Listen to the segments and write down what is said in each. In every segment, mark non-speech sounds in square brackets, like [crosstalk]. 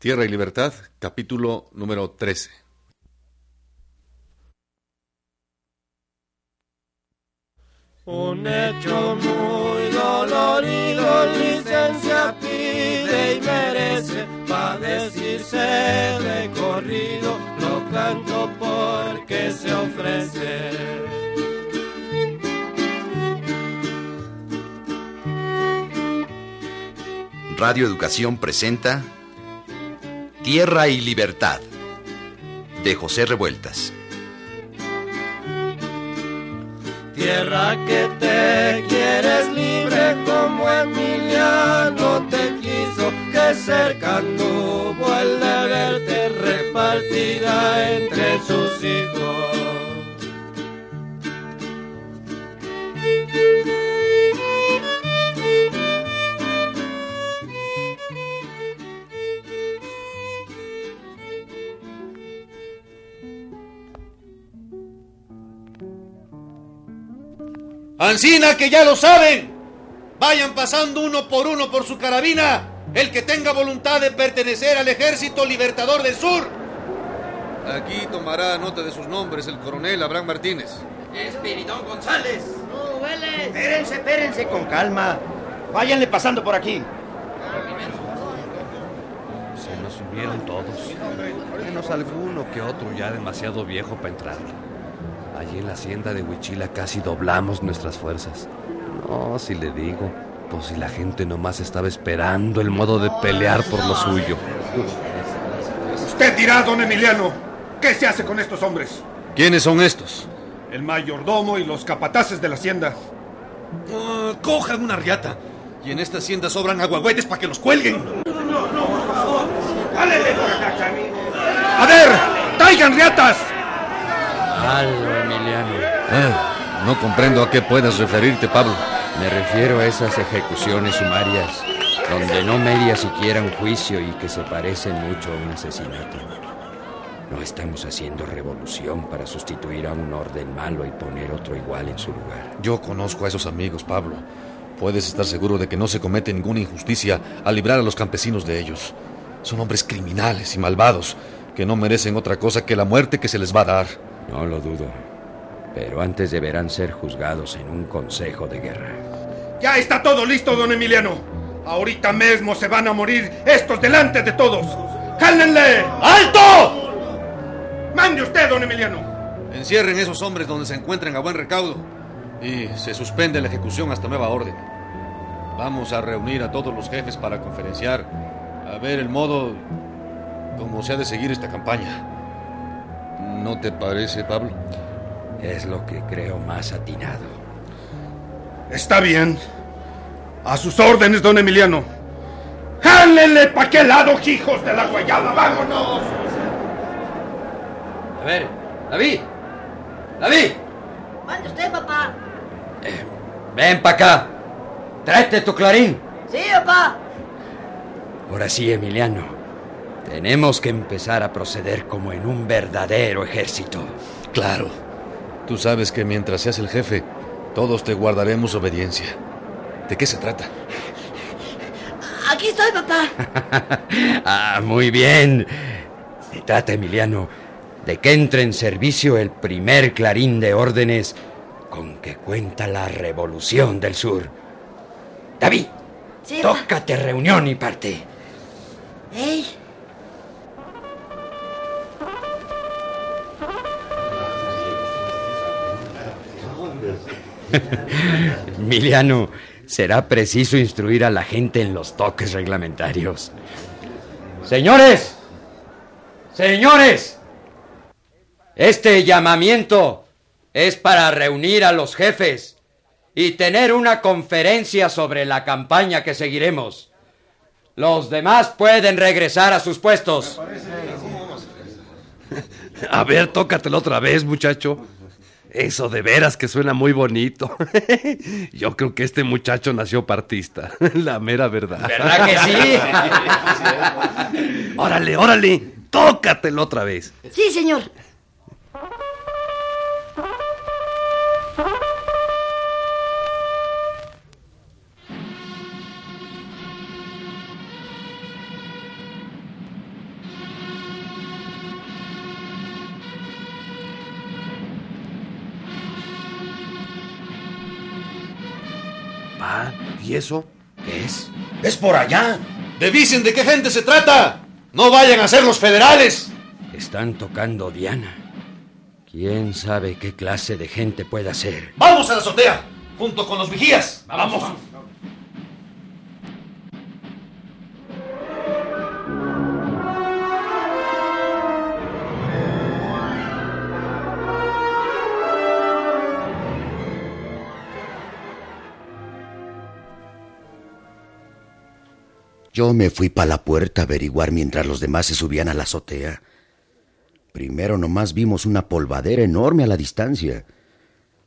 Tierra y Libertad, capítulo número 13. Un hecho muy dolorido, licencia pide y merece, para decirse de corrido, lo canto porque se ofrece. Radio Educación presenta Tierra y Libertad de José Revueltas. Tierra que te quieres libre como Emiliano te quiso, que cerca anduvo el de verte repartida entre sus hijos. Ancina que ya lo saben. Vayan pasando uno por uno por su carabina el que tenga voluntad de pertenecer al Ejército Libertador del Sur. Aquí tomará nota de sus nombres el coronel Abraham Martínez. Espiridón González. No, Vélez. Espérense, espérense con calma. Váyanle pasando por aquí. Se nos unieron todos. Menos alguno que otro ya demasiado viejo para entrar. Allí en la hacienda de Huichila casi doblamos nuestras fuerzas. No, si le digo, pues si la gente nomás estaba esperando el modo de pelear por lo suyo. Usted dirá, don Emiliano, ¿qué se hace con estos hombres? ¿Quiénes son estos? El mayordomo y los capataces de la hacienda. Ah, cojan una riata. Y en esta hacienda sobran aguagüetes para que los cuelguen. ¡A ver! ¡Traigan riatas! Algo, Emiliano. Ah, no comprendo a qué puedes referirte, Pablo. Me refiero a esas ejecuciones sumarias donde no media siquiera un juicio y que se parecen mucho a un asesinato. No estamos haciendo revolución para sustituir a un orden malo y poner otro igual en su lugar. Yo conozco a esos amigos, Pablo. Puedes estar seguro de que no se comete ninguna injusticia al librar a los campesinos de ellos. Son hombres criminales y malvados que no merecen otra cosa que la muerte que se les va a dar. No lo dudo. Pero antes deberán ser juzgados en un consejo de guerra. Ya está todo listo, don Emiliano. Ahorita mismo se van a morir estos delante de todos. ¡Jálenle! ¡Alto! ¡Mande usted, don Emiliano! Encierren esos hombres donde se encuentren a buen recaudo y se suspende la ejecución hasta nueva orden. Vamos a reunir a todos los jefes para conferenciar, a ver el modo como se ha de seguir esta campaña. ¿No te parece, Pablo? Es lo que creo más atinado. Está bien. A sus órdenes, don Emiliano. ¡Jálenle pa' qué lado, hijos de la guayaba! ¡Vámonos! A ver, David. David. Mande usted, papá. Ven para acá. Tráete tu clarín. Sí, papá. Ahora sí, Emiliano. Tenemos que empezar a proceder como en un verdadero ejército. Claro. Tú sabes que mientras seas el jefe, todos te guardaremos obediencia. ¿De qué se trata? Aquí estoy, papá. [laughs] ah, muy bien. Se trata, Emiliano, de que entre en servicio el primer clarín de órdenes con que cuenta la revolución del sur. David, Sí, tócate reunión y parte. Ey. [laughs] Emiliano, será preciso instruir a la gente en los toques reglamentarios. Señores, señores, este llamamiento es para reunir a los jefes y tener una conferencia sobre la campaña que seguiremos. Los demás pueden regresar a sus puestos. A ver, tócatelo otra vez, muchacho. Eso de veras que suena muy bonito. [laughs] Yo creo que este muchacho nació partista. [laughs] La mera verdad. ¿Verdad que sí? [laughs] órale, órale. Tócatelo otra vez. Sí, señor. ¿Y eso qué es? Es por allá. Devisen de qué gente se trata. No vayan a ser los federales. Están tocando Diana. ¿Quién sabe qué clase de gente pueda ser? Vamos a la azotea, junto con los vigías. Vamos. Yo me fui para la puerta a averiguar mientras los demás se subían a la azotea. Primero nomás vimos una polvadera enorme a la distancia.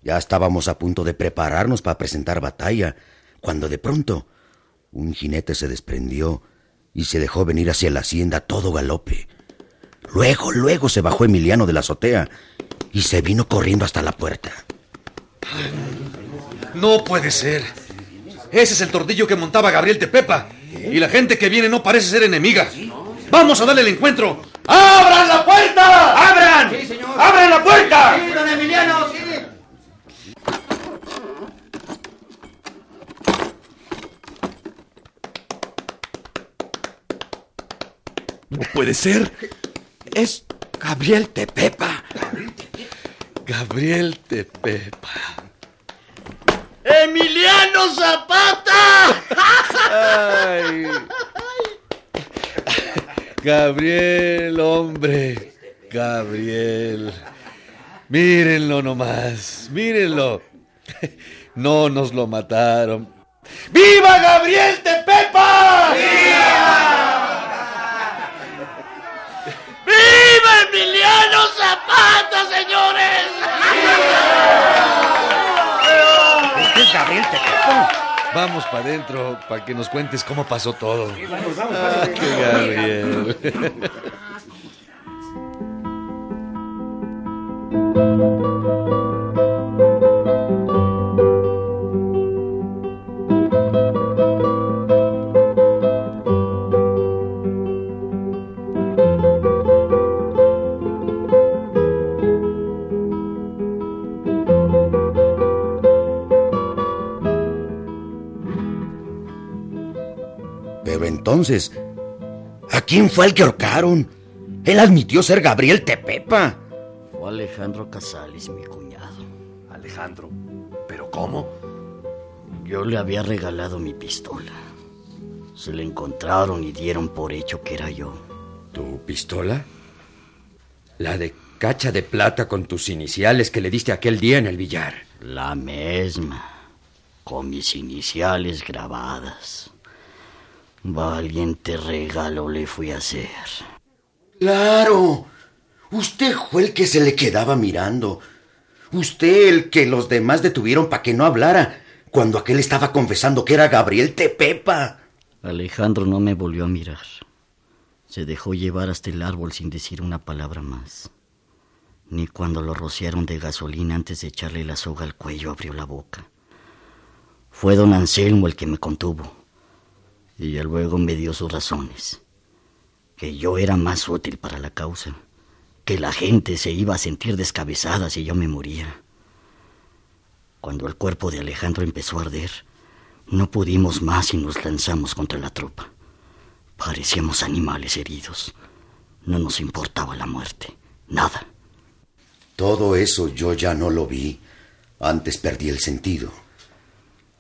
Ya estábamos a punto de prepararnos para presentar batalla, cuando de pronto un jinete se desprendió y se dejó venir hacia la hacienda todo galope. Luego, luego se bajó Emiliano de la azotea y se vino corriendo hasta la puerta. No puede ser. Ese es el tordillo que montaba Gabriel Tepepa. Y la gente que viene no parece ser enemiga. Vamos a darle el encuentro. ¡Abran la puerta! ¡Abran! Sí, señor. ¡Abran la puerta! Sí, don Emiliano, sí. No puede ser. Es Gabriel Tepepa. Gabriel Tepepa. ¡Emiliano Zapata! Ay. Gabriel, hombre. Gabriel. Mírenlo nomás. Mírenlo. No nos lo mataron. ¡Viva Gabriel Tepepa! ¡Viva Emiliano Zapata, señores! ¿Es Gabriel Tepepa? Vamos para adentro para que nos cuentes cómo pasó todo. Ah, qué Gabriel. [laughs] Pero entonces, ¿a quién fue el que ahorcaron? Él admitió ser Gabriel Tepepa. Fue Alejandro Casales, mi cuñado. Alejandro. ¿Pero cómo? Yo le había regalado mi pistola. Se la encontraron y dieron por hecho que era yo. ¿Tu pistola? La de cacha de plata con tus iniciales que le diste aquel día en el billar. La misma. Con mis iniciales grabadas. Valiente regalo le fui a hacer. Claro. Usted fue el que se le quedaba mirando. Usted el que los demás detuvieron para que no hablara cuando aquel estaba confesando que era Gabriel Tepepa. Alejandro no me volvió a mirar. Se dejó llevar hasta el árbol sin decir una palabra más. Ni cuando lo rociaron de gasolina antes de echarle la soga al cuello abrió la boca. Fue don Anselmo el que me contuvo. Y ya luego me dio sus razones. Que yo era más útil para la causa. Que la gente se iba a sentir descabezada si yo me moría. Cuando el cuerpo de Alejandro empezó a arder, no pudimos más y nos lanzamos contra la tropa. Parecíamos animales heridos. No nos importaba la muerte. Nada. Todo eso yo ya no lo vi. Antes perdí el sentido.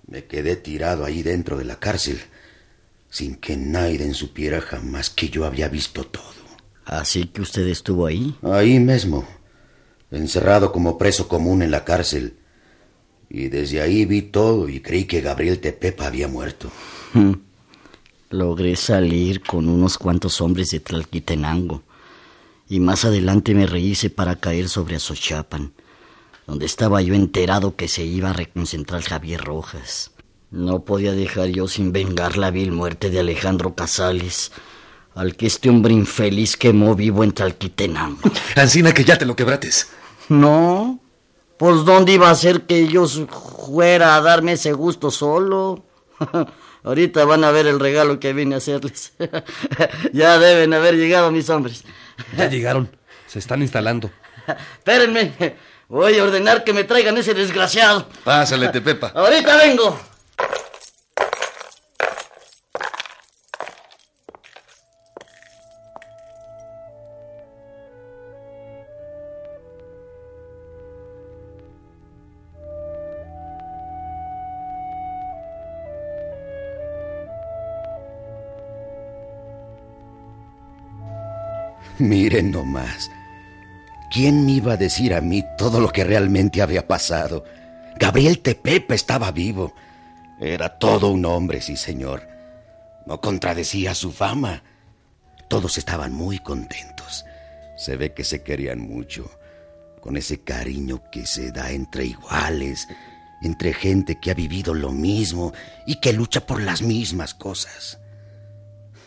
Me quedé tirado ahí dentro de la cárcel, sin que nadie supiera jamás que yo había visto todo. ¿Así que usted estuvo ahí? Ahí mismo, encerrado como preso común en la cárcel. Y desde ahí vi todo y creí que Gabriel Tepepa había muerto. Logré salir con unos cuantos hombres de Tlalquitenango. Y más adelante me rehice para caer sobre Azochapan, donde estaba yo enterado que se iba a reconcentrar Javier Rojas. No podía dejar yo sin vengar la vil muerte de Alejandro Casales, al que este hombre infeliz quemó vivo en Tlalquitenango. [laughs] Ancina, que ya te lo quebrates. No, pues ¿dónde iba a ser que yo fuera a darme ese gusto solo? [laughs] Ahorita van a ver el regalo que vine a hacerles. [laughs] ya deben haber llegado mis hombres. Ya llegaron. Se están instalando. Espérenme. Voy a ordenar que me traigan ese desgraciado. Pásale, Tepepa. Ahorita vengo. [laughs] Miren nomás. ¿Quién me iba a decir a mí todo lo que realmente había pasado? Gabriel Tepepa estaba vivo. Era todo un hombre, sí, señor. No contradecía su fama. Todos estaban muy contentos. Se ve que se querían mucho, con ese cariño que se da entre iguales, entre gente que ha vivido lo mismo y que lucha por las mismas cosas.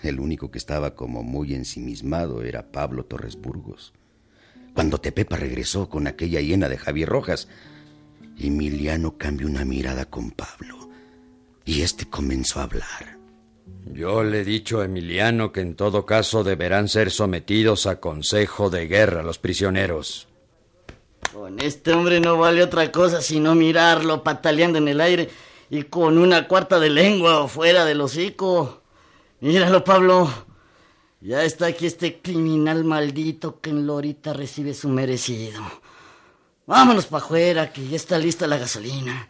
El único que estaba como muy ensimismado era Pablo Torres Burgos. Cuando Tepepa regresó con aquella hiena de Javier Rojas, Emiliano cambió una mirada con Pablo y este comenzó a hablar. Yo le he dicho a Emiliano que en todo caso deberán ser sometidos a consejo de guerra los prisioneros. Con este hombre no vale otra cosa sino mirarlo pataleando en el aire y con una cuarta de lengua fuera del hocico. Míralo, Pablo. Ya está aquí este criminal maldito que en Lorita recibe su merecido. Vámonos para afuera, que ya está lista la gasolina.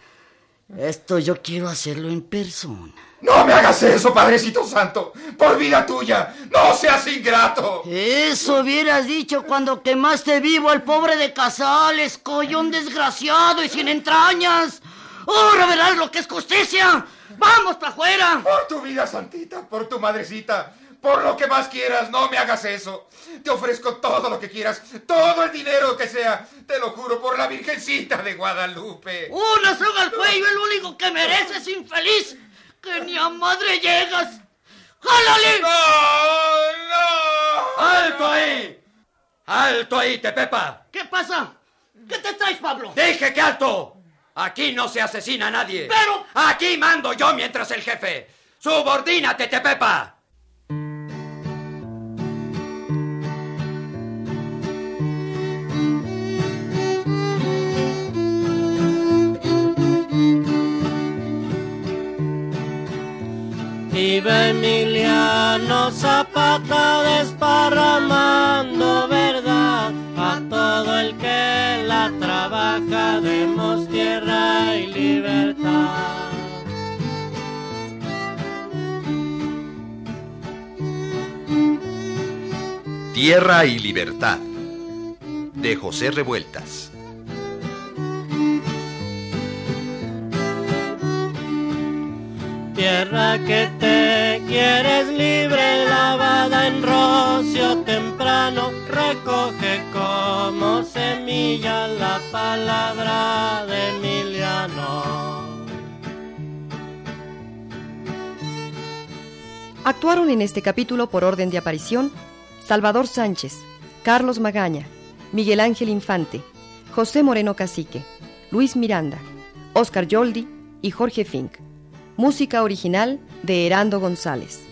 Esto yo quiero hacerlo en persona. No me hagas eso, Padrecito Santo. Por vida tuya, no seas ingrato. Eso hubieras dicho cuando quemaste vivo al pobre de Casales, collón desgraciado y sin entrañas. Ahora verás lo que es justicia. Vamos para afuera. Por tu vida, Santita, por tu madrecita. Por lo que más quieras, no me hagas eso. Te ofrezco todo lo que quieras, todo el dinero que sea. Te lo juro por la Virgencita de Guadalupe. Una soga al cuello, el único que mereces, infeliz. Que ni a madre llegas. ¡Jálale! ¡No, no! ¡Alto ahí! ¡Alto ahí, Tepepa! ¿Qué pasa? ¿Qué te traes, Pablo? ¡Dije que alto! Aquí no se asesina a nadie. Pero... Aquí mando yo mientras el jefe. ¡Subordínate, Tepepa! Vive Emiliano Zapata desparramando Tierra y Libertad de José Revueltas. Tierra que te quieres libre, lavada en rocio temprano, recoge como semilla la palabra de Emiliano. Actuaron en este capítulo por orden de aparición Salvador Sánchez, Carlos Magaña, Miguel Ángel Infante, José Moreno Cacique, Luis Miranda, Oscar Yoldi y Jorge Fink. Música original de Herando González.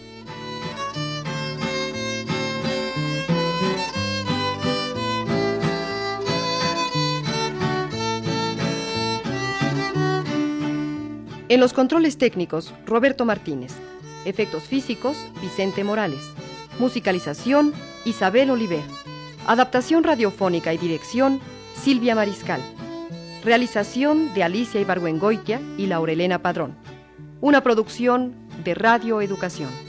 En los controles técnicos, Roberto Martínez. Efectos físicos, Vicente Morales. Musicalización, Isabel Oliver. Adaptación radiofónica y dirección, Silvia Mariscal. Realización de Alicia Ibargüengoitia y Laurelena Padrón. Una producción de Radio Educación.